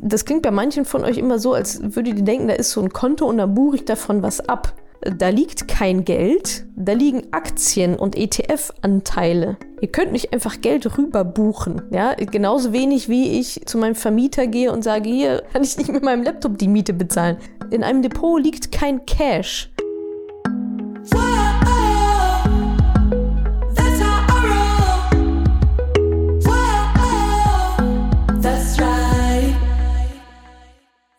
Das klingt bei manchen von euch immer so, als würdet ihr denken, da ist so ein Konto und dann buche ich davon was ab. Da liegt kein Geld, da liegen Aktien und ETF-Anteile. Ihr könnt nicht einfach Geld rüber buchen, ja? Genauso wenig wie ich zu meinem Vermieter gehe und sage, hier kann ich nicht mit meinem Laptop die Miete bezahlen. In einem Depot liegt kein Cash.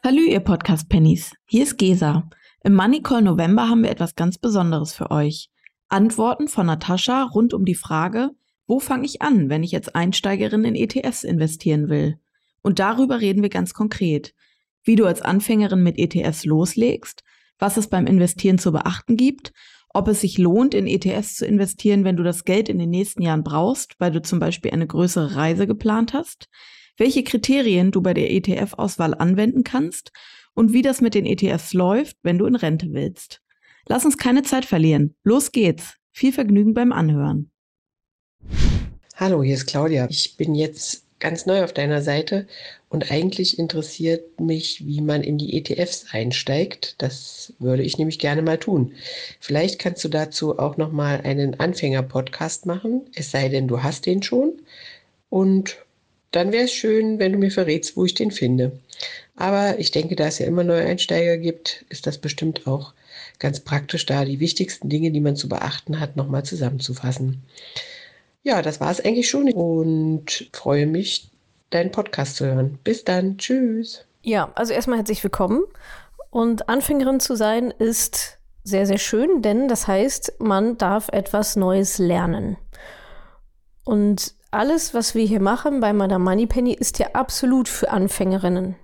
Hallo ihr Podcast-Pennies, hier ist Gesa. Im Money Call November haben wir etwas ganz Besonderes für euch. Antworten von Natascha rund um die Frage, wo fange ich an, wenn ich als Einsteigerin in ETFs investieren will? Und darüber reden wir ganz konkret. Wie du als Anfängerin mit ETFs loslegst, was es beim Investieren zu beachten gibt, ob es sich lohnt, in ETFs zu investieren, wenn du das Geld in den nächsten Jahren brauchst, weil du zum Beispiel eine größere Reise geplant hast, welche Kriterien du bei der ETF-Auswahl anwenden kannst und wie das mit den ETFs läuft, wenn du in Rente willst. Lass uns keine Zeit verlieren. Los geht's. Viel Vergnügen beim Anhören. Hallo, hier ist Claudia. Ich bin jetzt ganz neu auf deiner Seite und eigentlich interessiert mich, wie man in die ETFs einsteigt. Das würde ich nämlich gerne mal tun. Vielleicht kannst du dazu auch noch mal einen Anfänger-Podcast machen, es sei denn, du hast den schon. Und dann wäre es schön, wenn du mir verrätst, wo ich den finde. Aber ich denke, da es ja immer neue Einsteiger gibt, ist das bestimmt auch ganz praktisch, da die wichtigsten Dinge, die man zu beachten hat, nochmal zusammenzufassen. Ja, das war es eigentlich schon und freue mich, deinen Podcast zu hören. Bis dann. Tschüss. Ja, also erstmal herzlich willkommen. Und Anfängerin zu sein ist sehr, sehr schön, denn das heißt, man darf etwas Neues lernen. Und alles, was wir hier machen bei Madame Moneypenny, ist ja absolut für Anfängerinnen.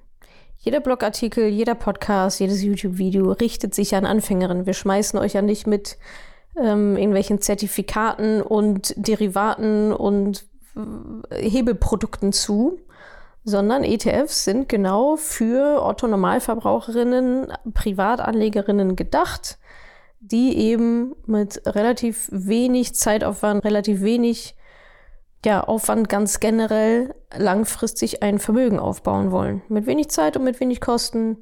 Jeder Blogartikel, jeder Podcast, jedes YouTube-Video richtet sich an Anfängerinnen. Wir schmeißen euch ja nicht mit ähm, irgendwelchen Zertifikaten und Derivaten und äh, Hebelprodukten zu, sondern ETFs sind genau für Otto-Normalverbraucherinnen, Privatanlegerinnen gedacht, die eben mit relativ wenig Zeitaufwand, relativ wenig ja, Aufwand ganz generell langfristig ein Vermögen aufbauen wollen. Mit wenig Zeit und mit wenig Kosten,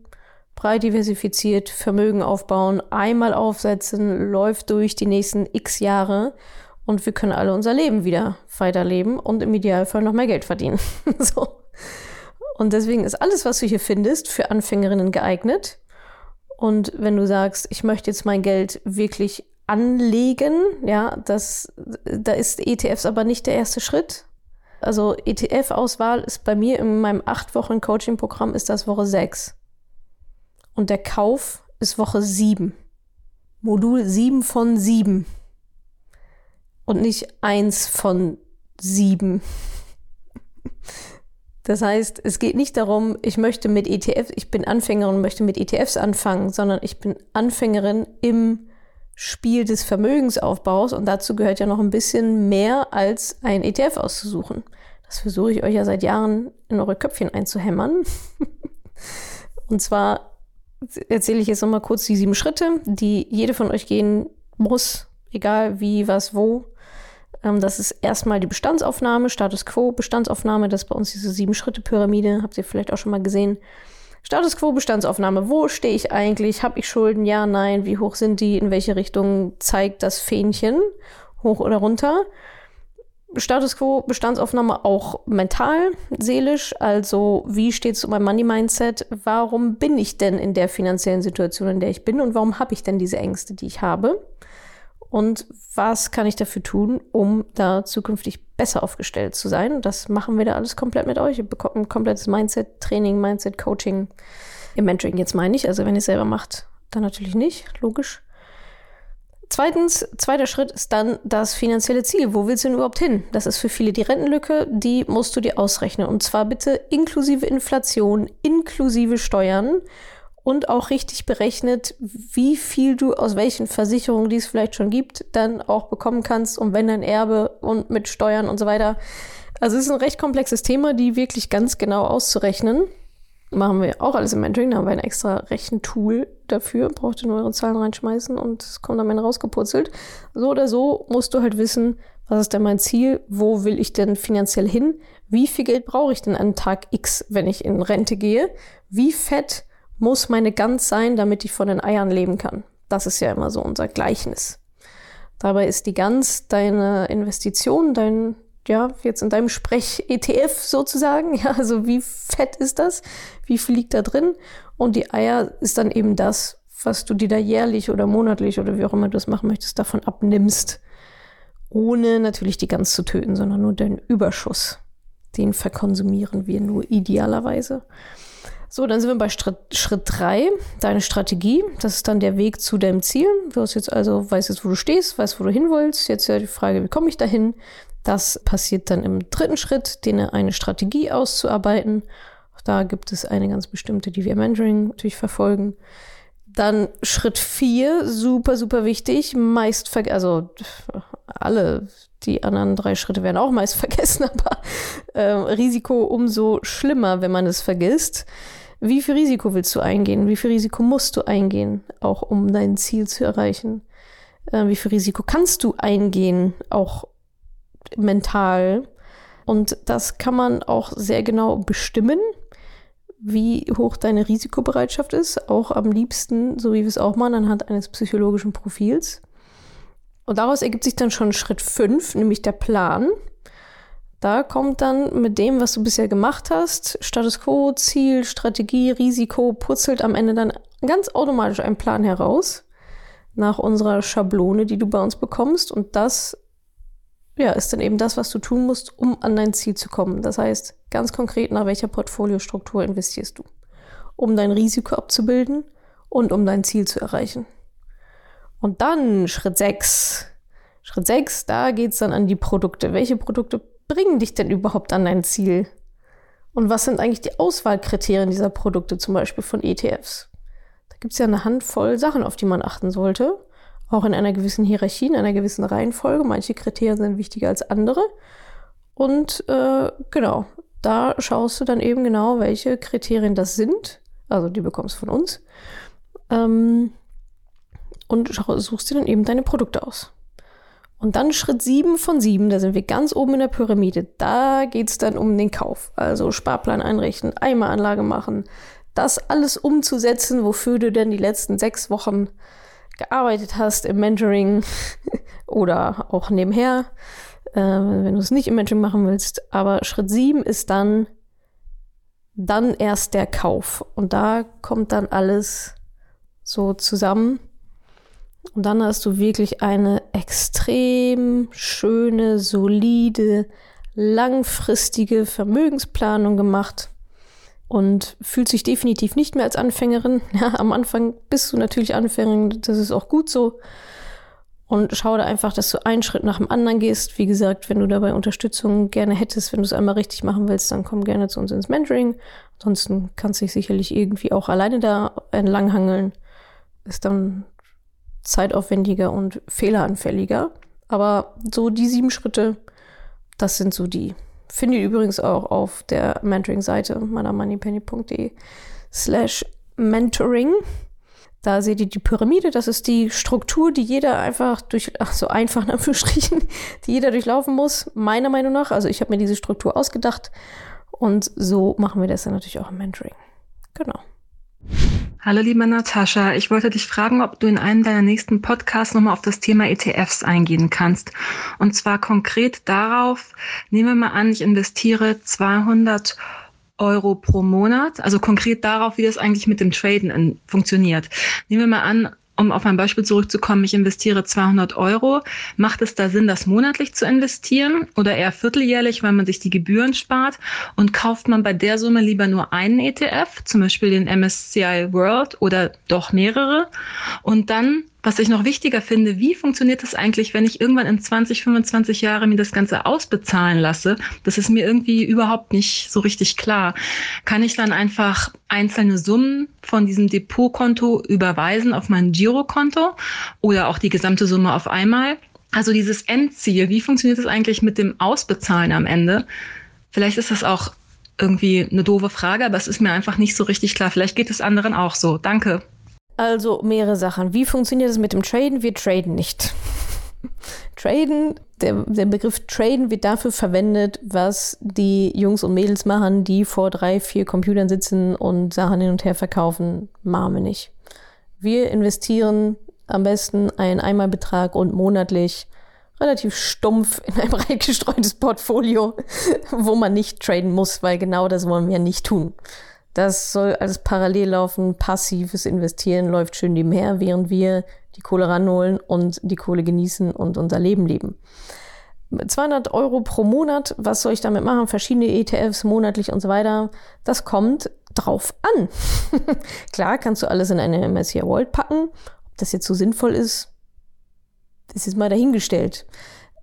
breit diversifiziert, Vermögen aufbauen, einmal aufsetzen, läuft durch die nächsten x Jahre und wir können alle unser Leben wieder weiterleben und im Idealfall noch mehr Geld verdienen. so. Und deswegen ist alles, was du hier findest, für Anfängerinnen geeignet. Und wenn du sagst, ich möchte jetzt mein Geld wirklich anlegen. Ja, das, da ist ETFs aber nicht der erste Schritt. Also ETF-Auswahl ist bei mir in meinem acht Wochen Coaching-Programm ist das Woche sechs. Und der Kauf ist Woche sieben. Modul sieben von sieben. Und nicht eins von sieben. Das heißt, es geht nicht darum, ich möchte mit ETFs, ich bin Anfängerin und möchte mit ETFs anfangen, sondern ich bin Anfängerin im Spiel des Vermögensaufbaus und dazu gehört ja noch ein bisschen mehr als ein ETF auszusuchen. Das versuche ich euch ja seit Jahren in eure Köpfchen einzuhämmern. und zwar erzähle ich jetzt nochmal kurz die sieben Schritte, die jede von euch gehen muss, egal wie, was, wo. Ähm, das ist erstmal die Bestandsaufnahme, Status Quo, Bestandsaufnahme, das ist bei uns diese sieben Schritte Pyramide, habt ihr vielleicht auch schon mal gesehen. Status quo Bestandsaufnahme. Wo stehe ich eigentlich? Habe ich Schulden? Ja, nein. Wie hoch sind die? In welche Richtung zeigt das Fähnchen? Hoch oder runter? Status quo Bestandsaufnahme auch mental, seelisch. Also, wie steht es um mein Money Mindset? Warum bin ich denn in der finanziellen Situation, in der ich bin? Und warum habe ich denn diese Ängste, die ich habe? Und was kann ich dafür tun, um da zukünftig besser aufgestellt zu sein. Das machen wir da alles komplett mit euch. Ihr bekommt ein komplettes Mindset-Training, Mindset-Coaching im Mentoring jetzt meine ich. Also wenn ihr es selber macht, dann natürlich nicht, logisch. Zweitens, zweiter Schritt ist dann das finanzielle Ziel. Wo willst du denn überhaupt hin? Das ist für viele die Rentenlücke, die musst du dir ausrechnen. Und zwar bitte inklusive Inflation, inklusive Steuern und auch richtig berechnet, wie viel du aus welchen Versicherungen, die es vielleicht schon gibt, dann auch bekommen kannst und wenn dein Erbe und mit Steuern und so weiter. Also es ist ein recht komplexes Thema, die wirklich ganz genau auszurechnen. Machen wir auch alles im Mentoring, da haben wir ein extra Rechentool dafür, braucht ihr nur eure Zahlen reinschmeißen und es kommt am Ende rausgeputzelt. So oder so musst du halt wissen, Was ist denn mein Ziel? Wo will ich denn finanziell hin? Wie viel Geld brauche ich denn an Tag X, wenn ich in Rente gehe? Wie fett muss meine Gans sein, damit ich von den Eiern leben kann? Das ist ja immer so unser Gleichnis. Dabei ist die Gans deine Investition, dein, ja, jetzt in deinem Sprech-ETF sozusagen. Ja, also wie fett ist das? Wie viel liegt da drin? Und die Eier ist dann eben das, was du dir da jährlich oder monatlich oder wie auch immer du das machen möchtest, davon abnimmst. Ohne natürlich die Gans zu töten, sondern nur den Überschuss. Den verkonsumieren wir nur idealerweise. So, dann sind wir bei Schritt, Schritt drei, deine Strategie. Das ist dann der Weg zu deinem Ziel. Du hast jetzt also, weißt jetzt, wo du stehst, weißt, wo du hin willst. Jetzt ja die Frage, wie komme ich dahin? Das passiert dann im dritten Schritt, den eine Strategie auszuarbeiten. Auch da gibt es eine ganz bestimmte, die wir im Mentoring natürlich verfolgen. Dann Schritt vier, super, super wichtig, meist, also alle die anderen drei Schritte werden auch meist vergessen, aber äh, Risiko umso schlimmer, wenn man es vergisst. Wie viel Risiko willst du eingehen? Wie viel Risiko musst du eingehen, auch um dein Ziel zu erreichen? Äh, wie viel Risiko kannst du eingehen, auch mental? Und das kann man auch sehr genau bestimmen, wie hoch deine Risikobereitschaft ist. Auch am liebsten, so wie wir es auch machen, anhand eines psychologischen Profils. Und daraus ergibt sich dann schon Schritt 5, nämlich der Plan. Da kommt dann mit dem, was du bisher gemacht hast, Status quo, Ziel, Strategie, Risiko, putzelt am Ende dann ganz automatisch ein Plan heraus nach unserer Schablone, die du bei uns bekommst. Und das ja, ist dann eben das, was du tun musst, um an dein Ziel zu kommen. Das heißt, ganz konkret, nach welcher Portfoliostruktur investierst du, um dein Risiko abzubilden und um dein Ziel zu erreichen. Und dann Schritt 6. Schritt 6, da geht es dann an die Produkte. Welche Produkte bringen dich denn überhaupt an dein Ziel? Und was sind eigentlich die Auswahlkriterien dieser Produkte, zum Beispiel von ETFs? Da gibt es ja eine Handvoll Sachen, auf die man achten sollte. Auch in einer gewissen Hierarchie, in einer gewissen Reihenfolge. Manche Kriterien sind wichtiger als andere. Und äh, genau, da schaust du dann eben genau, welche Kriterien das sind. Also die bekommst du von uns. Ähm, und suchst dir dann eben deine Produkte aus. Und dann Schritt 7 von 7, da sind wir ganz oben in der Pyramide. Da geht es dann um den Kauf. Also Sparplan einrichten, Eimeranlage machen, das alles umzusetzen, wofür du denn die letzten sechs Wochen gearbeitet hast im Mentoring oder auch nebenher, äh, wenn du es nicht im Mentoring machen willst. Aber Schritt 7 ist dann, dann erst der Kauf. Und da kommt dann alles so zusammen. Und dann hast du wirklich eine extrem schöne, solide, langfristige Vermögensplanung gemacht und fühlt sich definitiv nicht mehr als Anfängerin. Ja, am Anfang bist du natürlich Anfängerin, das ist auch gut so. Und schau da einfach, dass du einen Schritt nach dem anderen gehst. Wie gesagt, wenn du dabei Unterstützung gerne hättest, wenn du es einmal richtig machen willst, dann komm gerne zu uns ins Mentoring. Ansonsten kannst du dich sicherlich irgendwie auch alleine da entlanghangeln. Ist dann zeitaufwendiger und fehleranfälliger. Aber so die sieben Schritte, das sind so die. Finde ich übrigens auch auf der Mentoring-Seite meiner moneypenny.de slash mentoring. Da seht ihr die Pyramide, das ist die Struktur, die jeder einfach durch, ach so einfach in Anführungsstrichen, die jeder durchlaufen muss, meiner Meinung nach. Also ich habe mir diese Struktur ausgedacht und so machen wir das dann natürlich auch im Mentoring. Genau. Hallo liebe Natascha, ich wollte dich fragen, ob du in einem deiner nächsten Podcasts nochmal auf das Thema ETFs eingehen kannst. Und zwar konkret darauf, nehmen wir mal an, ich investiere 200 Euro pro Monat, also konkret darauf, wie das eigentlich mit dem Traden funktioniert. Nehmen wir mal an, um auf mein Beispiel zurückzukommen, ich investiere 200 Euro. Macht es da Sinn, das monatlich zu investieren oder eher vierteljährlich, weil man sich die Gebühren spart? Und kauft man bei der Summe lieber nur einen ETF, zum Beispiel den MSCI World oder doch mehrere? Und dann was ich noch wichtiger finde, wie funktioniert das eigentlich, wenn ich irgendwann in 20, 25 Jahren mir das Ganze ausbezahlen lasse? Das ist mir irgendwie überhaupt nicht so richtig klar. Kann ich dann einfach einzelne Summen von diesem Depotkonto überweisen auf mein Girokonto oder auch die gesamte Summe auf einmal? Also dieses Endziel, wie funktioniert das eigentlich mit dem Ausbezahlen am Ende? Vielleicht ist das auch irgendwie eine doofe Frage, aber es ist mir einfach nicht so richtig klar. Vielleicht geht es anderen auch so. Danke. Also mehrere Sachen. Wie funktioniert es mit dem Traden? Wir traden nicht. traden der, der Begriff Traden wird dafür verwendet, was die Jungs und Mädels machen, die vor drei, vier Computern sitzen und Sachen hin und her verkaufen. Wir nicht. Wir investieren am besten einen Einmalbetrag und monatlich relativ stumpf in ein breit gestreutes Portfolio, wo man nicht traden muss, weil genau das wollen wir nicht tun. Das soll alles parallel laufen. Passives Investieren läuft schön nebenher, während wir die Kohle ranholen und die Kohle genießen und unser Leben leben. 200 Euro pro Monat, was soll ich damit machen? Verschiedene ETFs monatlich und so weiter. Das kommt drauf an. Klar, kannst du alles in eine MSCI World packen. Ob das jetzt so sinnvoll ist, ist jetzt mal dahingestellt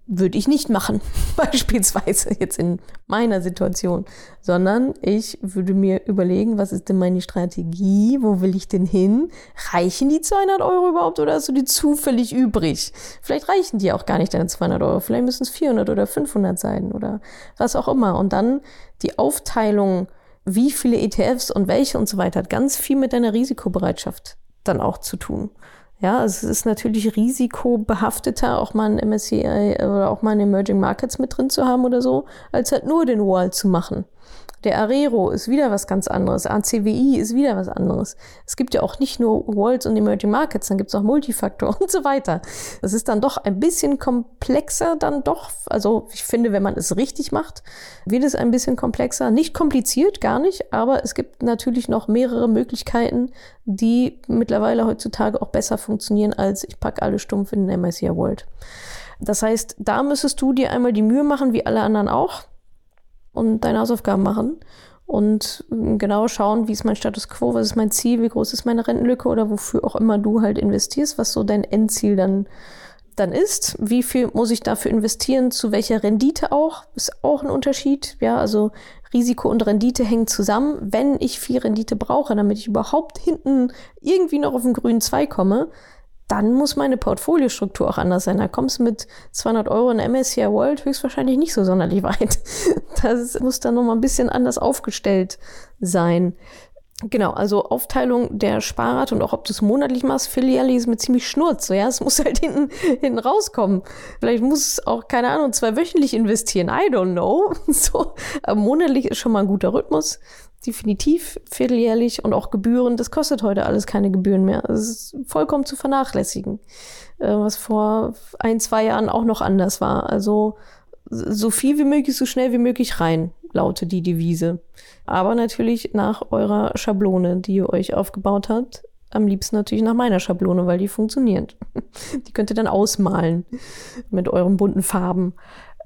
würde ich nicht machen, beispielsweise jetzt in meiner Situation, sondern ich würde mir überlegen, was ist denn meine Strategie, wo will ich denn hin? Reichen die 200 Euro überhaupt oder hast du die zufällig übrig? Vielleicht reichen die auch gar nicht deine 200 Euro, vielleicht müssen es 400 oder 500 sein oder was auch immer. Und dann die Aufteilung, wie viele ETFs und welche und so weiter, hat ganz viel mit deiner Risikobereitschaft dann auch zu tun. Ja, also es ist natürlich risikobehafteter, auch mal ein MSCI oder auch mal ein Emerging Markets mit drin zu haben oder so, als halt nur den Wall zu machen. Der Arero ist wieder was ganz anderes. ACWI ist wieder was anderes. Es gibt ja auch nicht nur Worlds und Emerging Markets, dann gibt es auch Multifaktor und so weiter. Das ist dann doch ein bisschen komplexer dann doch. Also ich finde, wenn man es richtig macht, wird es ein bisschen komplexer. Nicht kompliziert, gar nicht, aber es gibt natürlich noch mehrere Möglichkeiten, die mittlerweile heutzutage auch besser funktionieren als ich packe alle stumpf in den MSCI World. Das heißt, da müsstest du dir einmal die Mühe machen, wie alle anderen auch und deine Hausaufgaben machen und ähm, genau schauen, wie ist mein Status quo, was ist mein Ziel, wie groß ist meine Rentenlücke oder wofür auch immer du halt investierst, was so dein Endziel dann dann ist, wie viel muss ich dafür investieren, zu welcher Rendite auch, ist auch ein Unterschied. Ja, also Risiko und Rendite hängen zusammen. Wenn ich viel Rendite brauche, damit ich überhaupt hinten irgendwie noch auf den grünen Zweig komme, dann muss meine Portfoliostruktur auch anders sein. Da kommst du mit 200 Euro in MSCI World höchstwahrscheinlich nicht so sonderlich weit. Das muss dann nochmal ein bisschen anders aufgestellt sein. Genau, also Aufteilung der Sparrate und auch ob du es monatlich machst, Filiale ist mir ziemlich schnurz. Ja, es muss halt hinten, hinten rauskommen. Vielleicht muss es auch, keine Ahnung, zwei wöchentlich investieren. I don't know. So, aber monatlich ist schon mal ein guter Rhythmus definitiv vierteljährlich und auch Gebühren. Das kostet heute alles keine Gebühren mehr. Das ist vollkommen zu vernachlässigen, äh, was vor ein, zwei Jahren auch noch anders war. Also so viel wie möglich, so schnell wie möglich rein, lautet die Devise. Aber natürlich nach eurer Schablone, die ihr euch aufgebaut habt. Am liebsten natürlich nach meiner Schablone, weil die funktioniert. Die könnt ihr dann ausmalen mit euren bunten Farben.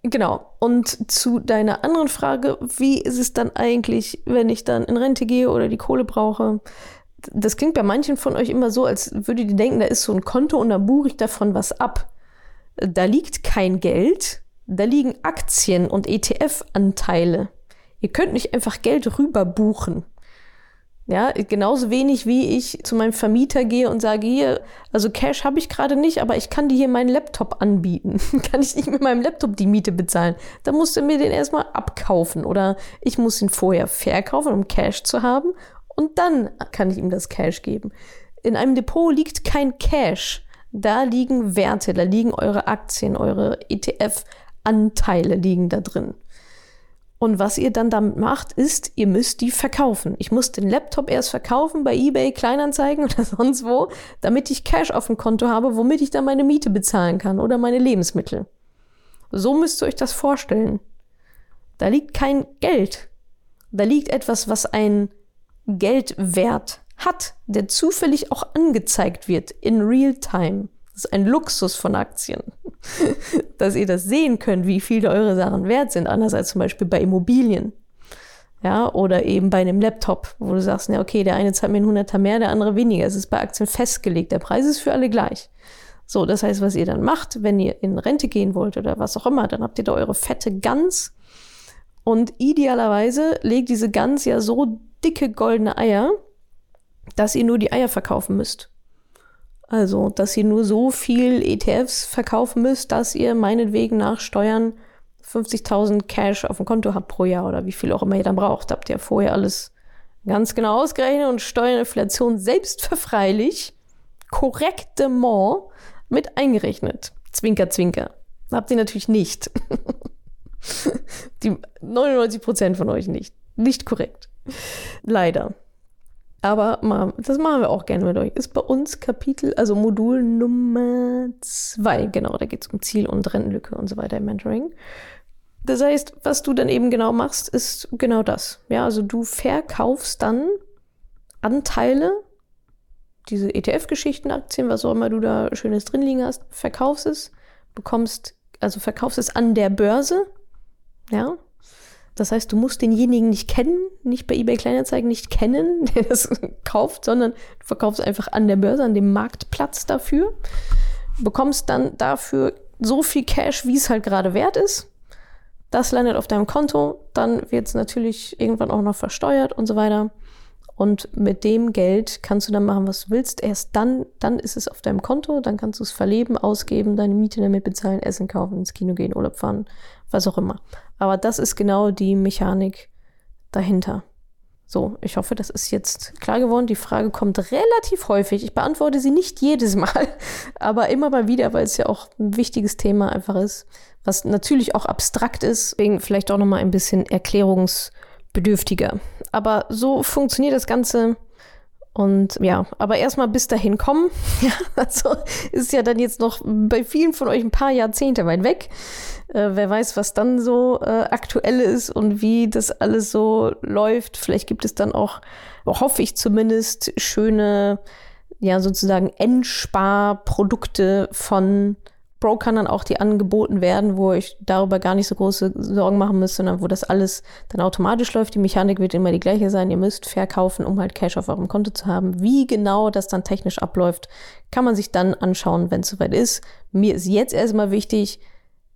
Genau. Und zu deiner anderen Frage, wie ist es dann eigentlich, wenn ich dann in Rente gehe oder die Kohle brauche? Das klingt bei manchen von euch immer so, als würdet ihr denken, da ist so ein Konto und da buche ich davon was ab. Da liegt kein Geld, da liegen Aktien und ETF-Anteile. Ihr könnt nicht einfach Geld rüber buchen. Ja, genauso wenig wie ich zu meinem Vermieter gehe und sage, hier, also Cash habe ich gerade nicht, aber ich kann dir hier meinen Laptop anbieten. kann ich nicht mit meinem Laptop die Miete bezahlen. Dann musst du mir den erstmal abkaufen oder ich muss ihn vorher verkaufen, um Cash zu haben und dann kann ich ihm das Cash geben. In einem Depot liegt kein Cash. Da liegen Werte, da liegen eure Aktien, eure ETF-Anteile liegen da drin. Und was ihr dann damit macht, ist, ihr müsst die verkaufen. Ich muss den Laptop erst verkaufen bei eBay, Kleinanzeigen oder sonst wo, damit ich Cash auf dem Konto habe, womit ich dann meine Miete bezahlen kann oder meine Lebensmittel. So müsst ihr euch das vorstellen. Da liegt kein Geld. Da liegt etwas, was ein Geldwert hat, der zufällig auch angezeigt wird in real time. Das ist ein Luxus von Aktien, dass ihr das sehen könnt, wie viel eure Sachen wert sind, anders als zum Beispiel bei Immobilien. Ja, oder eben bei einem Laptop, wo du sagst, ja, okay, der eine zahlt mir einen Hunderter mehr, der andere weniger. Es ist bei Aktien festgelegt. Der Preis ist für alle gleich. So, das heißt, was ihr dann macht, wenn ihr in Rente gehen wollt oder was auch immer, dann habt ihr da eure fette Gans. Und idealerweise legt diese Gans ja so dicke goldene Eier, dass ihr nur die Eier verkaufen müsst. Also, dass ihr nur so viel ETFs verkaufen müsst, dass ihr meinetwegen nach Steuern 50.000 Cash auf dem Konto habt pro Jahr oder wie viel auch immer ihr dann braucht. Habt ihr vorher alles ganz genau ausgerechnet und Steuerinflation selbstverfreilich korrektement mit eingerechnet. Zwinker, zwinker. Habt ihr natürlich nicht. Die 99 Prozent von euch nicht. Nicht korrekt. Leider. Aber das machen wir auch gerne mit euch. Ist bei uns Kapitel, also Modul Nummer zwei. Genau, da geht es um Ziel und Rentenlücke und so weiter im Mentoring. Das heißt, was du dann eben genau machst, ist genau das. Ja, also du verkaufst dann Anteile, diese ETF-Geschichten, Aktien, was auch immer du da Schönes drin liegen hast, verkaufst es, bekommst, also verkaufst es an der Börse. Ja, das heißt, du musst denjenigen nicht kennen, nicht bei eBay Kleinanzeigen nicht kennen, der das kauft, sondern du verkaufst einfach an der Börse, an dem Marktplatz dafür, bekommst dann dafür so viel Cash, wie es halt gerade wert ist. Das landet auf deinem Konto, dann wird es natürlich irgendwann auch noch versteuert und so weiter. Und mit dem Geld kannst du dann machen, was du willst. Erst dann, dann ist es auf deinem Konto, dann kannst du es verleben, ausgeben, deine Miete damit bezahlen, Essen kaufen, ins Kino gehen, Urlaub fahren, was auch immer. Aber das ist genau die Mechanik dahinter. So, ich hoffe, das ist jetzt klar geworden. Die Frage kommt relativ häufig. Ich beantworte sie nicht jedes Mal, aber immer mal wieder, weil es ja auch ein wichtiges Thema einfach ist, was natürlich auch abstrakt ist, wegen vielleicht auch noch mal ein bisschen erklärungsbedürftiger. Aber so funktioniert das Ganze und ja, aber erstmal bis dahin kommen. Ja, also ist ja dann jetzt noch bei vielen von euch ein paar Jahrzehnte weit weg. Äh, wer weiß, was dann so äh, aktuell ist und wie das alles so läuft. Vielleicht gibt es dann auch, hoffe ich zumindest, schöne, ja, sozusagen Endsparprodukte von Brokern dann auch, die angeboten werden, wo ich darüber gar nicht so große Sorgen machen müsst, sondern wo das alles dann automatisch läuft. Die Mechanik wird immer die gleiche sein. Ihr müsst verkaufen, um halt Cash auf eurem Konto zu haben. Wie genau das dann technisch abläuft, kann man sich dann anschauen, wenn es soweit ist. Mir ist jetzt erstmal wichtig,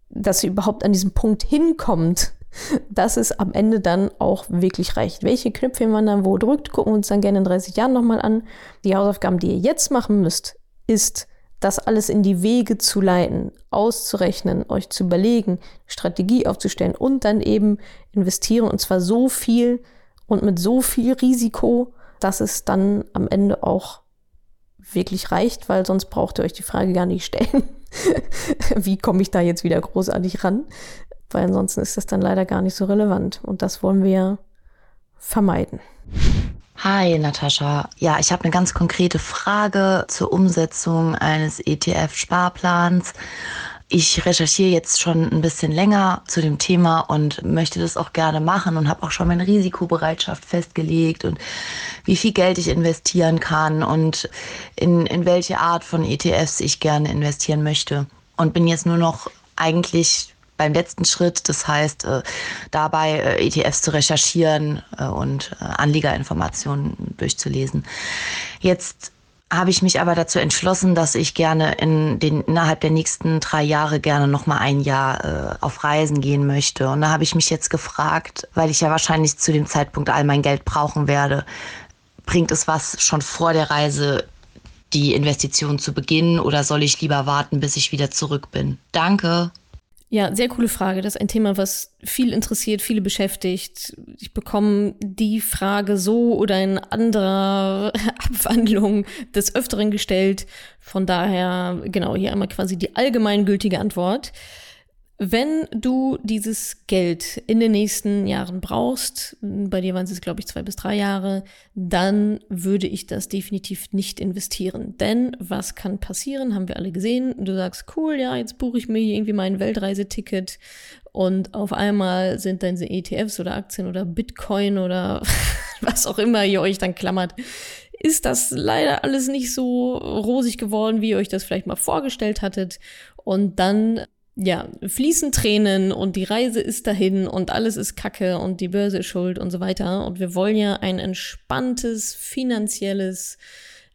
dass ihr überhaupt an diesen Punkt hinkommt, dass es am Ende dann auch wirklich reicht. Welche Knöpfe man dann wo drückt, gucken wir uns dann gerne in 30 Jahren nochmal an. Die Hausaufgaben, die ihr jetzt machen müsst, ist, das alles in die Wege zu leiten, auszurechnen, euch zu überlegen, Strategie aufzustellen und dann eben investieren und zwar so viel und mit so viel Risiko, dass es dann am Ende auch wirklich reicht, weil sonst braucht ihr euch die Frage gar nicht stellen. Wie komme ich da jetzt wieder großartig ran? Weil ansonsten ist das dann leider gar nicht so relevant und das wollen wir vermeiden. Hi Natascha. Ja, ich habe eine ganz konkrete Frage zur Umsetzung eines ETF-Sparplans. Ich recherchiere jetzt schon ein bisschen länger zu dem Thema und möchte das auch gerne machen und habe auch schon meine Risikobereitschaft festgelegt und wie viel Geld ich investieren kann und in, in welche Art von ETFs ich gerne investieren möchte. Und bin jetzt nur noch eigentlich beim letzten Schritt, das heißt äh, dabei äh, ETFs zu recherchieren äh, und Anlegerinformationen durchzulesen. Jetzt habe ich mich aber dazu entschlossen, dass ich gerne in den innerhalb der nächsten drei Jahre gerne noch mal ein Jahr äh, auf Reisen gehen möchte. Und da habe ich mich jetzt gefragt, weil ich ja wahrscheinlich zu dem Zeitpunkt all mein Geld brauchen werde, bringt es was schon vor der Reise die Investition zu beginnen oder soll ich lieber warten, bis ich wieder zurück bin? Danke. Ja, sehr coole Frage. Das ist ein Thema, was viel interessiert, viele beschäftigt. Ich bekomme die Frage so oder in anderer Abwandlung des Öfteren gestellt. Von daher, genau, hier einmal quasi die allgemeingültige Antwort. Wenn du dieses Geld in den nächsten Jahren brauchst, bei dir waren es, glaube ich, zwei bis drei Jahre, dann würde ich das definitiv nicht investieren. Denn was kann passieren, haben wir alle gesehen. Du sagst, cool, ja, jetzt buche ich mir irgendwie mein Weltreiseticket und auf einmal sind dann diese ETFs oder Aktien oder Bitcoin oder was auch immer ihr euch dann klammert, ist das leider alles nicht so rosig geworden, wie ihr euch das vielleicht mal vorgestellt hattet. Und dann ja, fließen Tränen und die Reise ist dahin und alles ist Kacke und die Börse ist schuld und so weiter. Und wir wollen ja ein entspanntes, finanzielles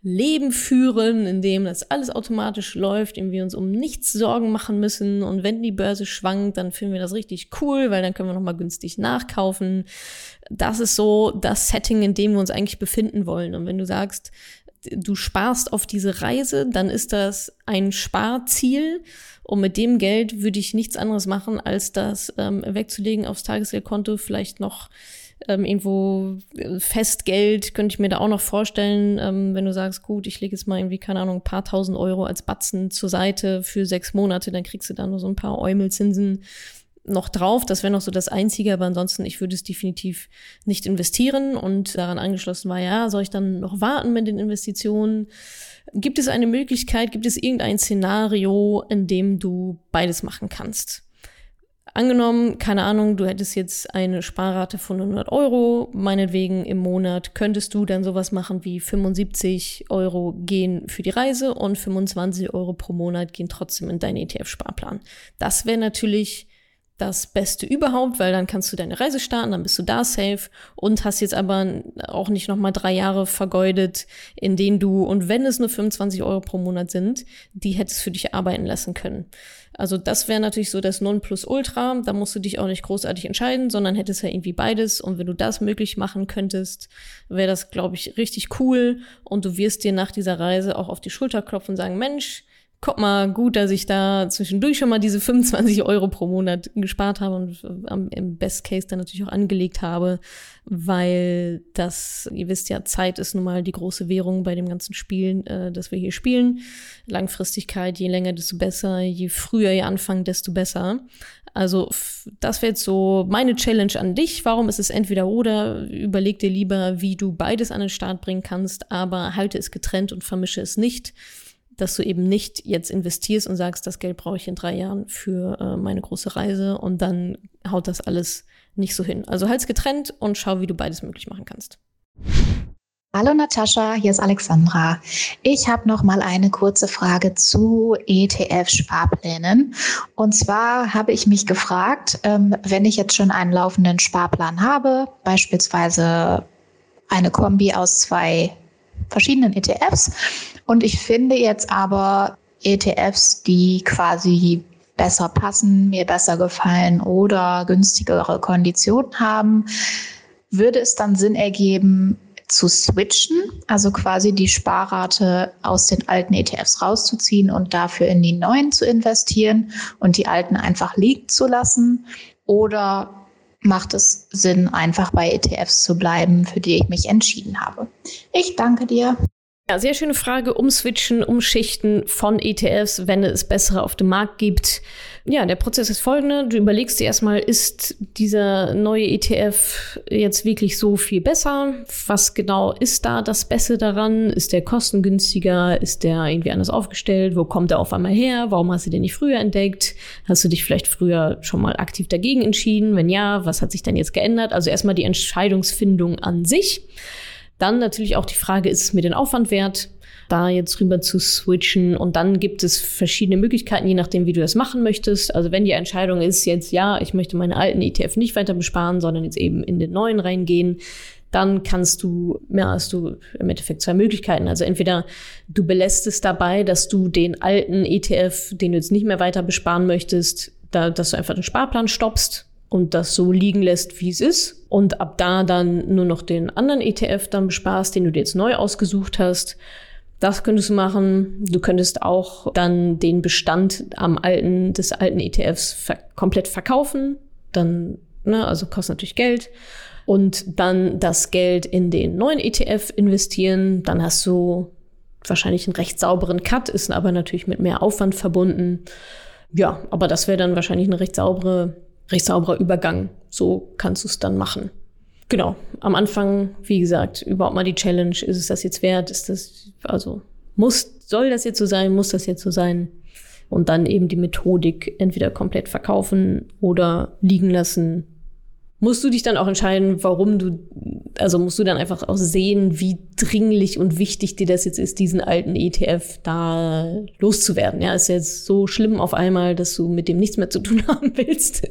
Leben führen, in dem das alles automatisch läuft, in dem wir uns um nichts Sorgen machen müssen. Und wenn die Börse schwankt, dann finden wir das richtig cool, weil dann können wir nochmal günstig nachkaufen. Das ist so das Setting, in dem wir uns eigentlich befinden wollen. Und wenn du sagst, du sparst auf diese Reise, dann ist das ein Sparziel. Und mit dem Geld würde ich nichts anderes machen, als das ähm, wegzulegen aufs Tagesgeldkonto, vielleicht noch Ähm, irgendwo äh, Festgeld könnte ich mir da auch noch vorstellen, ähm, wenn du sagst, gut, ich lege jetzt mal irgendwie, keine Ahnung, ein paar tausend Euro als Batzen zur Seite für sechs Monate, dann kriegst du da nur so ein paar Eumelzinsen noch drauf. Das wäre noch so das Einzige, aber ansonsten, ich würde es definitiv nicht investieren. Und daran angeschlossen war, ja, soll ich dann noch warten mit den Investitionen? Gibt es eine Möglichkeit, gibt es irgendein Szenario, in dem du beides machen kannst? Angenommen, keine Ahnung, du hättest jetzt eine Sparrate von 100 Euro, meinetwegen im Monat, könntest du dann sowas machen wie 75 Euro gehen für die Reise und 25 Euro pro Monat gehen trotzdem in deinen ETF-Sparplan. Das wäre natürlich das Beste überhaupt, weil dann kannst du deine Reise starten, dann bist du da safe und hast jetzt aber auch nicht nochmal drei Jahre vergeudet, in denen du, und wenn es nur 25 Euro pro Monat sind, die hättest für dich arbeiten lassen können. Also das wäre natürlich so das Nonplusultra, da musst du dich auch nicht großartig entscheiden, sondern hättest ja irgendwie beides und wenn du das möglich machen könntest, wäre das, glaube ich, richtig cool und du wirst dir nach dieser Reise auch auf die Schulter klopfen und sagen, Mensch, guck mal, gut, dass ich da zwischendurch schon mal diese 25 Euro pro Monat gespart habe und ähm, im Best Case dann natürlich auch angelegt habe, weil das, ihr wisst ja, Zeit ist nun mal die große Währung bei dem ganzen Spielen, äh, das wir hier spielen. Langfristigkeit, je länger, desto besser, je früher ihr anfangt, desto besser. Also das wäre jetzt so meine Challenge an dich. Warum ist es entweder oder? Überleg dir lieber, wie du beides an den Start bringen kannst, aber halte es getrennt und vermische es nicht dass du eben nicht jetzt investierst und sagst, das Geld brauche ich in drei Jahren für äh, meine große Reise und dann haut das alles nicht so hin. Also halt's getrennt und schau, wie du beides möglich machen kannst. Hallo Natascha, hier ist Alexandra. Ich habe noch mal eine kurze Frage zu ETF-Sparplänen. Und zwar habe ich mich gefragt, ähm, wenn ich jetzt schon einen laufenden Sparplan habe, beispielsweise eine Kombi aus zwei verschiedenen ETFs, und ich finde jetzt aber ETFs, die quasi besser passen, mir besser gefallen oder günstigere Konditionen haben, würde es dann Sinn ergeben, zu switchen, also quasi die Sparrate aus den alten ETFs rauszuziehen und dafür in die neuen zu investieren und die alten einfach liegen zu lassen? Oder macht es Sinn, einfach bei ETFs zu bleiben, für die ich mich entschieden habe? Ich danke dir. Ja, sehr schöne Frage. Umswitchen, umschichten von ETFs, wenn es bessere auf dem Markt gibt. Ja, der Prozess ist folgender. Du überlegst dir erstmal, ist dieser neue ETF jetzt wirklich so viel besser? Was genau ist da das Beste daran? Ist der kostengünstiger? Ist der irgendwie anders aufgestellt? Wo kommt er auf einmal her? Warum hast du den nicht früher entdeckt? Hast du dich vielleicht früher schon mal aktiv dagegen entschieden? Wenn ja, was hat sich dann jetzt geändert? Also erstmal die Entscheidungsfindung an sich. Dann natürlich auch die Frage, ist es mir den Aufwand wert, da jetzt rüber zu switchen? Und dann gibt es verschiedene Möglichkeiten, je nachdem, wie du das machen möchtest. Also wenn die Entscheidung ist jetzt, ja, ich möchte meine alten ETF nicht weiter besparen, sondern jetzt eben in den neuen reingehen, dann kannst du, ja, hast du im Endeffekt zwei Möglichkeiten. Also entweder du belässt es dabei, dass du den alten ETF, den du jetzt nicht mehr weiter besparen möchtest, da, dass du einfach den Sparplan stoppst und das so liegen lässt, wie es ist. Und ab da dann nur noch den anderen ETF dann besparst, den du dir jetzt neu ausgesucht hast. Das könntest du machen. Du könntest auch dann den Bestand am alten, des alten ETFs ver komplett verkaufen. Dann, ne, also kostet natürlich Geld. Und dann das Geld in den neuen ETF investieren. Dann hast du wahrscheinlich einen recht sauberen Cut, ist aber natürlich mit mehr Aufwand verbunden. Ja, aber das wäre dann wahrscheinlich eine recht saubere recht sauberer Übergang. So kannst du es dann machen. Genau, am Anfang, wie gesagt, überhaupt mal die Challenge, ist es das jetzt wert? Ist das, also, muss, soll das jetzt so sein? Muss das jetzt so sein? Und dann eben die Methodik entweder komplett verkaufen oder liegen lassen, musst du dich dann auch entscheiden, warum du, also musst du dann einfach auch sehen, wie dringlich und wichtig dir das jetzt ist, diesen alten ETF da loszuwerden. Ja, ist jetzt so schlimm auf einmal, dass du mit dem nichts mehr zu tun haben willst.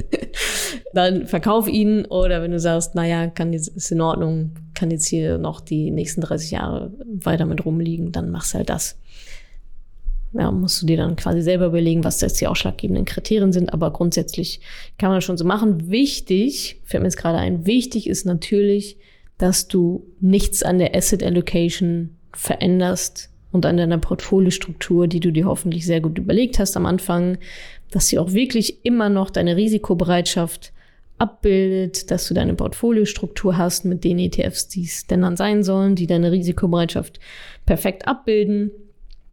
dann verkauf ihn oder wenn du sagst, naja, kann jetzt, ist in Ordnung, kann jetzt hier noch die nächsten 30 Jahre weiter mit rumliegen, dann machst halt das ja, musst du dir dann quasi selber überlegen, was jetzt die ausschlaggebenden Kriterien sind. Aber grundsätzlich kann man das schon so machen. Wichtig, fällt mir jetzt gerade ein, wichtig ist natürlich, dass du nichts an der Asset Allocation veränderst und an deiner Portfoliostruktur, die du dir hoffentlich sehr gut überlegt hast am Anfang, dass sie auch wirklich immer noch deine Risikobereitschaft abbildet, dass du deine Portfoliostruktur hast mit den ETFs, die es denn dann sein sollen, die deine Risikobereitschaft perfekt abbilden.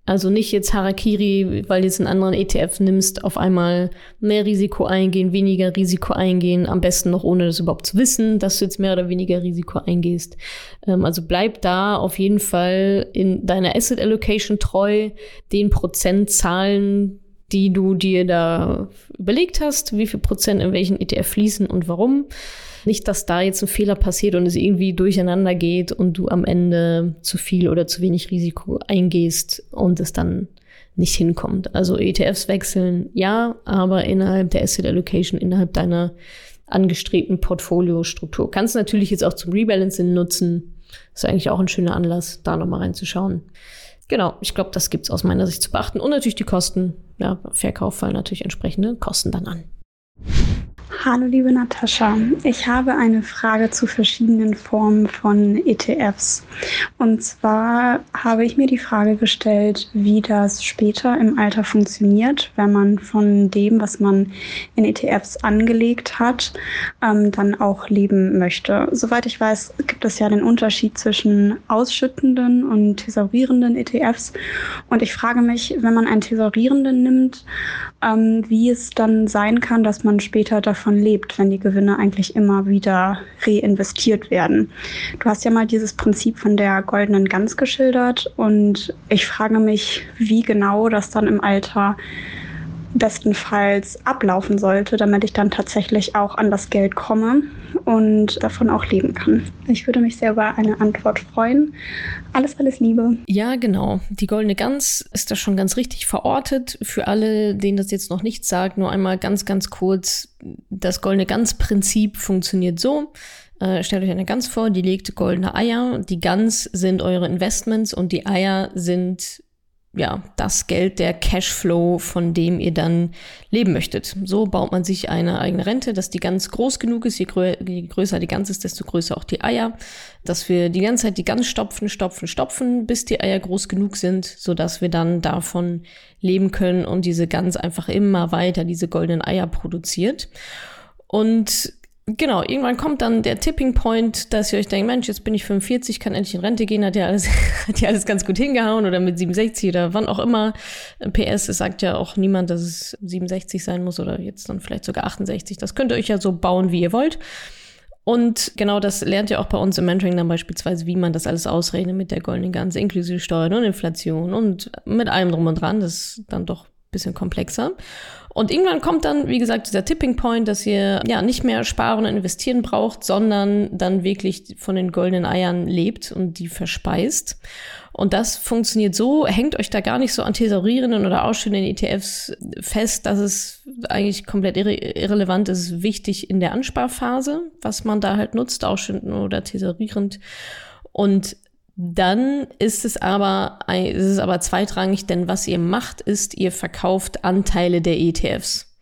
Also nicht jetzt Harakiri, weil du jetzt einen anderen ETF nimmst, auf einmal mehr Risiko eingehen, weniger Risiko eingehen, am besten noch ohne das überhaupt zu wissen, dass du jetzt mehr oder weniger Risiko eingehst. Ähm, also bleib da auf jeden Fall in deiner Asset Allocation treu, den Prozentzahlen, die du dir da überlegt hast, wie viel Prozent in welchen ETF fließen und warum. Nicht, dass da jetzt ein Fehler passiert und es irgendwie durcheinander geht und du am Ende zu viel oder zu wenig Risiko eingehst und es dann nicht hinkommt. Also ETFs wechseln, ja, aber innerhalb der Asset Allocation, innerhalb deiner angestrebten Portfoliostruktur. Kannst du natürlich jetzt auch zum Rebalancing nutzen. Ist eigentlich auch ein schöner Anlass, da nochmal reinzuschauen. Genau, ich glaube, das gibt's aus meiner Sicht zu beachten. Und natürlich die Kosten. Ja, Verkauf fallen natürlich entsprechende Kosten dann an. Hallo liebe Natascha, ich habe eine Frage zu verschiedenen Formen von ETFs. Und zwar habe ich mir die Frage gestellt, wie das später im Alter funktioniert, wenn man von dem, was man in ETFs angelegt hat, ähm, dann auch leben möchte. Soweit ich weiß, gibt es ja den Unterschied zwischen ausschüttenden und thesaurierenden ETFs. Und ich frage mich, wenn man einen thesaurierenden nimmt, ähm, wie es dann sein kann, dass man später davon lebt, wenn die Gewinne eigentlich immer wieder reinvestiert werden. Du hast ja mal dieses Prinzip von der goldenen Gans geschildert und ich frage mich, wie genau das dann im Alter bestenfalls ablaufen sollte, damit ich dann tatsächlich auch an das Geld komme und davon auch leben kann. Ich würde mich sehr über eine Antwort freuen. Alles, alles Liebe. Ja, genau. Die goldene Gans ist da schon ganz richtig verortet. Für alle, denen das jetzt noch nichts sagt, nur einmal ganz, ganz kurz. Das goldene Gans-Prinzip funktioniert so. Äh, stellt euch eine Gans vor, die legt goldene Eier. Die Gans sind eure Investments und die Eier sind ja, das Geld, der Cashflow, von dem ihr dann leben möchtet. So baut man sich eine eigene Rente, dass die ganz groß genug ist. Je, grö je größer die Gans ist, desto größer auch die Eier. Dass wir die ganze Zeit die Gans stopfen, stopfen, stopfen, bis die Eier groß genug sind, so dass wir dann davon leben können und diese Gans einfach immer weiter diese goldenen Eier produziert. Und genau, irgendwann kommt dann der Tipping Point, dass ihr euch denkt, Mensch, jetzt bin ich 45, kann endlich in Rente gehen, hat ja alles, hat ja alles ganz gut hingehauen oder mit 67 oder wann auch immer. PS, es sagt ja auch niemand, dass es 67 sein muss oder jetzt dann vielleicht sogar 68. Das könnt ihr euch ja so bauen, wie ihr wollt. Und genau das lernt ihr auch bei uns im Mentoring dann beispielsweise, wie man das alles ausrechnet mit der goldenen Gans, inklusive Steuern und Inflation und mit allem drum und dran. Das ist dann doch bisschen komplexer. Und irgendwann kommt dann, wie gesagt, dieser Tipping Point, dass ihr ja nicht mehr sparen und investieren braucht, sondern dann wirklich von den goldenen Eiern lebt und die verspeist. Und das funktioniert so, hängt euch da gar nicht so an thesaurierenden oder ausstehenden ETFs fest, dass es eigentlich komplett irre irrelevant ist, wichtig in der Ansparphase, was man da halt nutzt, ausstehend oder thesaurierend. Und dann ist es aber, ist es aber zweitrangig, denn was ihr macht, ist, ihr verkauft Anteile der ETFs.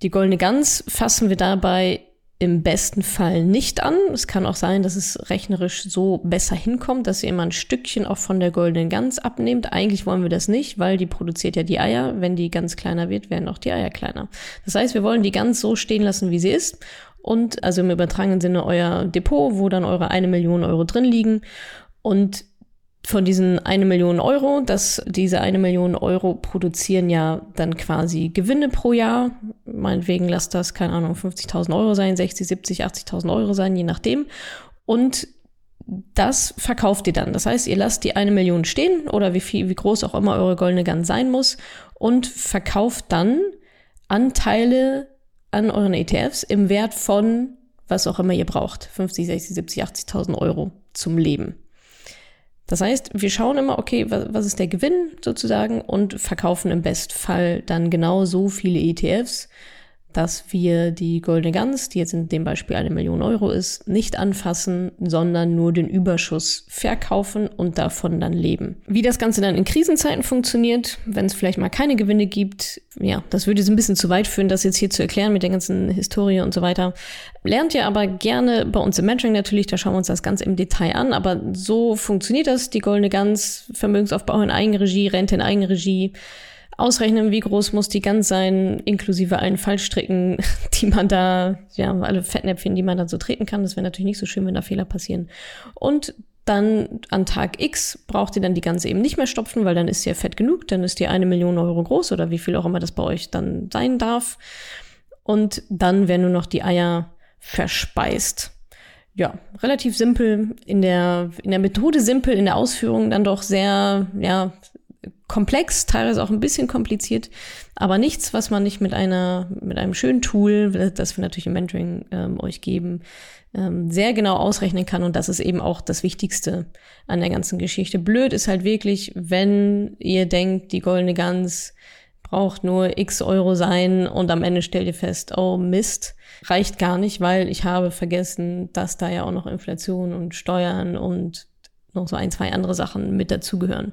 Die goldene Gans fassen wir dabei im besten Fall nicht an. Es kann auch sein, dass es rechnerisch so besser hinkommt, dass ihr immer ein Stückchen auch von der goldenen Gans abnehmt. Eigentlich wollen wir das nicht, weil die produziert ja die Eier. Wenn die Gans kleiner wird, werden auch die Eier kleiner. Das heißt, wir wollen die Gans so stehen lassen, wie sie ist und also im übertragenen Sinne euer Depot, wo dann eure eine Million Euro drin liegen. Und von diesen eine Million Euro, dass diese eine Million Euro produzieren ja dann quasi Gewinne pro Jahr. Meinetwegen lasst das, keine Ahnung, 50.000 Euro sein, 60, 70, 80.000 Euro sein, je nachdem. Und das verkauft ihr dann. Das heißt, ihr lasst die eine Million stehen oder wie viel, wie groß auch immer eure goldene Gans sein muss und verkauft dann Anteile an euren ETFs im Wert von was auch immer ihr braucht. 50, 60, 70, 80.000 Euro zum Leben. Das heißt, wir schauen immer, okay, was, was ist der Gewinn sozusagen und verkaufen im Bestfall dann genau so viele ETFs, dass wir die Goldene Gans, die jetzt in dem Beispiel eine Million Euro ist, nicht anfassen, sondern nur den Überschuss verkaufen und davon dann leben. Wie das Ganze dann in Krisenzeiten funktioniert, wenn es vielleicht mal keine Gewinne gibt, ja, das würde jetzt ein bisschen zu weit führen, das jetzt hier zu erklären mit der ganzen Historie und so weiter. Lernt ihr aber gerne bei uns im Mentoring natürlich, da schauen wir uns das ganz im Detail an, aber so funktioniert das, die Goldene Gans, Vermögensaufbau in Eigenregie, Rente in Eigenregie, ausrechnen, wie groß muss die Gans sein, inklusive allen Fallstricken, die man da, ja, alle Fettnäpfchen, die man dann so treten kann. Das wäre natürlich nicht so schön, wenn da Fehler passieren. Und dann an Tag X braucht ihr dann die Gans eben nicht mehr stopfen, weil dann ist sie ja fett genug, dann ist die eine Million Euro groß oder wie viel auch immer das bei euch dann sein darf. Und dann werden nur noch die Eier verspeist. Ja, relativ simpel in der, in der Methode simpel, in der Ausführung dann doch sehr, ja, komplex, teilweise auch ein bisschen kompliziert, aber nichts, was man nicht mit einer, mit einem schönen Tool, das wir natürlich im Mentoring ähm, euch geben, ähm, sehr genau ausrechnen kann. Und das ist eben auch das Wichtigste an der ganzen Geschichte. Blöd ist halt wirklich, wenn ihr denkt, die goldene Gans braucht nur x Euro sein und am Ende stellt ihr fest, oh Mist, reicht gar nicht, weil ich habe vergessen, dass da ja auch noch Inflation und Steuern und noch so ein, zwei andere Sachen mit dazugehören.